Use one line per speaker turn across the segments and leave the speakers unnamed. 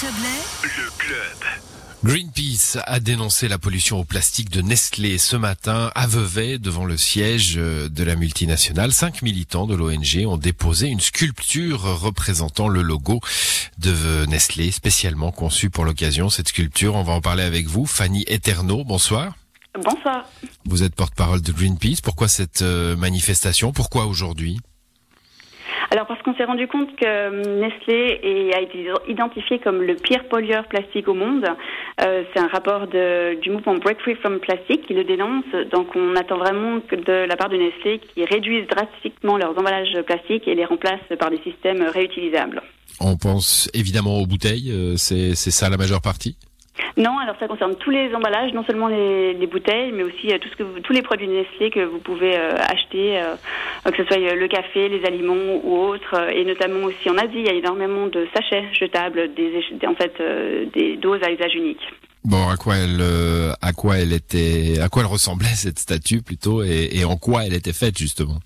Chablais,
Le club.
Greenpeace a dénoncé la pollution au plastique de Nestlé ce matin à Vevey devant le siège euh, de la multinationale. Cinq militants de l'ONG ont déposé une sculpture représentant le logo de Nestlé, spécialement conçue pour l'occasion. Cette sculpture, on va en parler avec vous. Fanny Eterno, bonsoir.
Bonsoir.
Vous êtes porte-parole de Greenpeace. Pourquoi cette euh, manifestation? Pourquoi aujourd'hui?
Alors parce qu'on s'est rendu compte que euh, Nestlé est- a été identifié comme le pire pollueur plastique au monde. Euh, c'est un rapport du mouvement Break Free from Plastic qui le dénonce. Donc on attend vraiment de la part de Nestlé qu'ils réduisent drastiquement leurs emballages plastiques et les remplacent par des systèmes réutilisables.
On pense évidemment aux bouteilles. euh, c'est ça la majeure partie?
Non, alors ça concerne tous les emballages, non seulement les, les bouteilles, mais aussi euh, tous les produits Nestlé que vous pouvez euh, acheter, euh, que ce soit le café, les aliments ou autres, et notamment aussi en Asie, il y a énormément de sachets jetables, des, en fait des doses à usage unique.
Bon, à quoi elle, à quoi elle était, à quoi elle ressemblait cette statue plutôt, et, en quoi elle était faite justement?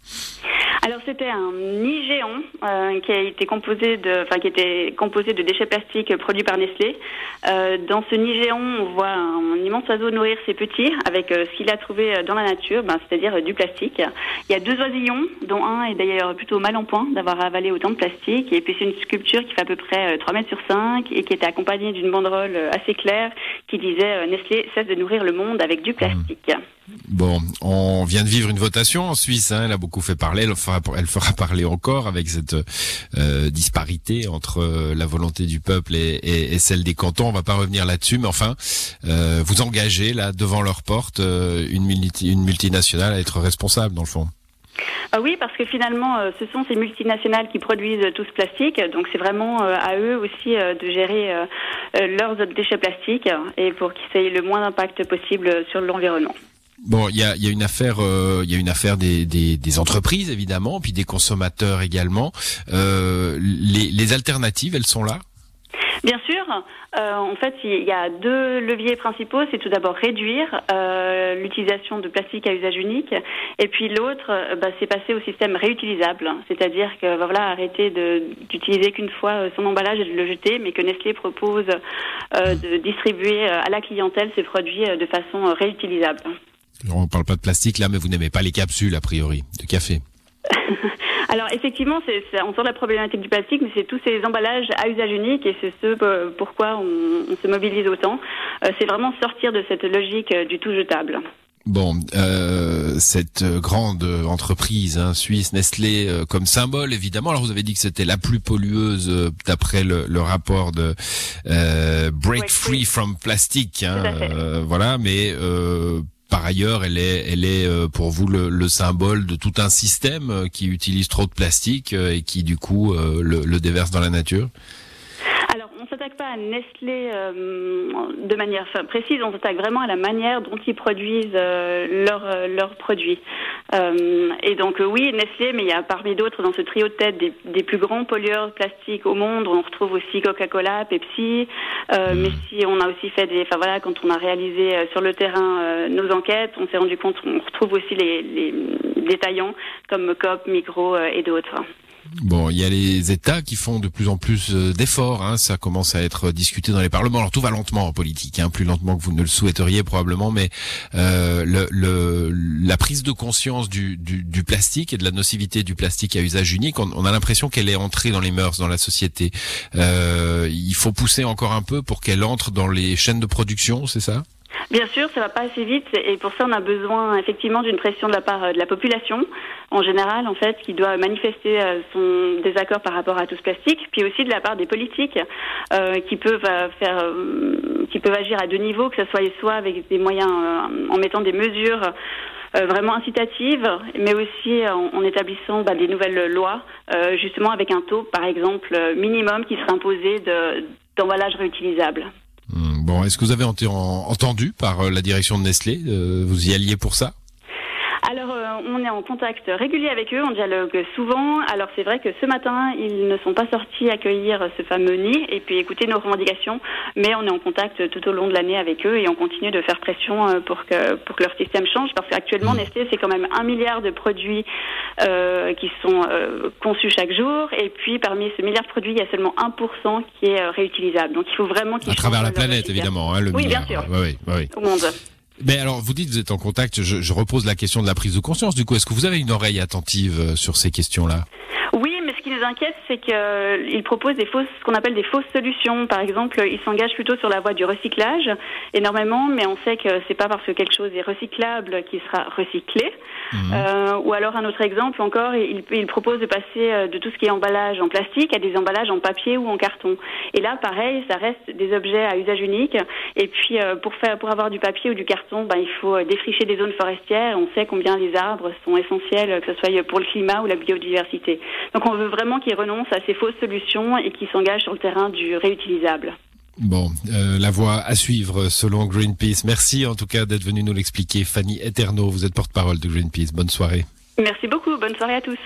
C'était un nid géant euh, qui a été composé de, enfin qui était composé de déchets plastiques produits par Nestlé. Euh, dans ce nid géant, on voit un, immense oiseau nourrir ses petits avec euh, ce qu'il a trouvé dans la nature, ben, c'est-à-dire du plastique. Il y a deux oisillons, dont un est d'ailleurs plutôt mal en point d'avoir avalé autant de plastique. Et puis c'est une sculpture qui fait à peu près euh, 3 mètres sur 5 et qui était accompagnée d'une banderole assez claire qui disait Nestlé cesse de nourrir le monde avec du plastique.
Bon, on vient de vivre une votation en Suisse. Hein, elle a beaucoup fait parler. Elle fera, parler encore avec cette euh, disparité entre euh, la volonté du peuple et, celle des cantons. On va pas revenir là-dessus, mais enfin, euh, vous engagez là devant leur porte une, multi- une multinationale à être responsable dans le fond.
Ah oui, parce que finalement, ce sont ces multinationales qui produisent tout ce plastique, donc c'est vraiment à eux aussi de gérer leurs déchets plastiques et pour qu'ils aient le moins d'impact possible sur l'environnement.
Bon, il y a, y a une affaire, euh, il y a une affaire des, des, entreprises évidemment, puis des consommateurs également. Euh, les, alternatives, elles sont là?
Bien sûr, euh, en fait, il y a deux leviers principaux. C'est tout d'abord réduire euh, l'utilisation de plastique à usage unique, et puis l'autre, euh, bah, c'est passer au système réutilisable, c'est-à-dire que bah, voilà, arrêter d'utiliser qu'une fois euh, son emballage et de le jeter, mais que Nestlé propose euh, de distribuer euh, à la clientèle ces produits euh, de façon euh, réutilisable.
On parle pas de plastique là, mais vous n'aimez pas les capsules a priori de café.
Alors effectivement, c'est, c'est- on sort de la problématique du plastique, mais c'est tous ces emballages à usage unique et c'est ce euh, pourquoi on, on se mobilise autant. Euh, c'est vraiment sortir de cette logique euh, du tout jetable.
Bon, euh, cette grande entreprise hein, suisse Nestlé euh, comme symbole évidemment. Alors vous avez dit que c'était la plus pollueuse euh, d'après le, le rapport de euh, Break
Break
Free
Free.
from Plastic. Hein, euh, voilà, mais euh, par ailleurs, elle est, elle est euh, pour vous le, le symbole de tout un système euh, qui utilise trop de plastique euh, et qui du coup le, le déverse dans la nature.
Pas à Nestlé euh, de manière enfin, précise, on s'attaque vraiment à la manière dont ils produisent euh, leurs euh, leurs produits. Et donc oui, Nestlé, mais il y a parmi d'autres dans ce trio de tête des, des plus grands pollueurs plastiques au monde. On retrouve aussi Coca-Cola, Pepsi. Euh, Mais si on a aussi fait des, enfin voilà, quand on a réalisé sur le terrain nos enquêtes, on s'est rendu compte, on retrouve aussi les, les détaillants comme Coop, euh, et d'autres.
Bon, il y a les États qui font de plus en plus euh, d'efforts. Hein, ça commence à être discuté dans les parlements. Alors tout va lentement en politique, hein, plus lentement que vous ne le souhaiteriez probablement, mais euh, le, le- la prise de conscience du, du, du plastique et de la nocivité du plastique à usage unique, on, on a l'impression qu'elle est entrée dans les mœurs, dans la société. Euh, il faut pousser encore un peu pour qu'elle entre dans les chaînes de production, c'est ça?
Bien sûr, ça va pas assez vite et pour ça on a besoin effectivement d'une pression de la part euh, de la population en général en fait qui doit manifester euh, son désaccord par rapport à tout ce plastique, puis aussi de la part des politiques euh, qui peuvent euh, faire qui peuvent agir à deux niveaux, que ce soit soit avec des moyens en mettant des mesures vraiment incitatives, mais aussi en, établissant bah, des nouvelles lois, justement avec un taux, par exemple, minimum qui serait imposé de- d'emballage réutilisable.
Hum, Bon, est-ce que vous avez ent- en- entendu par la direction de Nestlé Vous y alliez pour ça?
Alors, euh, on est en contact régulier avec eux, on dialogue souvent. Alors, c'est vrai que ce matin, ils ne sont pas sortis accueillir ce fameux nid et puis écouter nos revendications, mais on est en contact tout au long de l'année avec eux et on continue de faire pression euh, pour que, pour que leur système change parce qu'actuellement, mmh. Nestlé, c'est quand même un milliard de produits euh, qui sont euh, conçus chaque jour et puis parmi ce milliard de produits, il y a seulement 1% qui est réutilisable. Donc, il faut vraiment qu'ils
À travers la planète, évidemment, hein, le
oui,
milliard.
bien sûr.
Oui, oui, oui.
Au monde.
Mais alors, vous dites, vous êtes en contact. Je, je repose la question de la prise de conscience. Du coup, est-ce que vous avez une oreille attentive euh, sur ces questions-là?
Qui nous inquiète, c'est qu'ils proposent des fausses, ce qu'on appelle des fausses solutions. Par exemple, ils s'engagent plutôt sur la voie du recyclage énormément, mais on sait que c'est pas parce que quelque chose est recyclable qu'il sera recyclé. Mmh. Euh, ou alors un autre exemple encore, il, il, propose de passer euh, de tout ce qui est emballage en plastique à des emballages en papier ou en carton. Et là, pareil, ça reste des objets à usage unique. Et puis euh, pour faire, pour avoir du papier ou du carton, ben, il faut défricher des zones forestières. On sait combien les arbres sont essentiels, que ce soit pour le climat ou la biodiversité. Donc on veut vraiment qu'ils renoncent à ces fausses solutions et qu'ils s'engagent sur le terrain du réutilisable.
Bon, euh, la voie à suivre selon Greenpeace. Merci en tout cas d'être venu nous l'expliquer. Fanny Eterno, vous êtes porte-parole de Greenpeace. Bonne soirée.
Merci beaucoup. Bonne soirée à tous.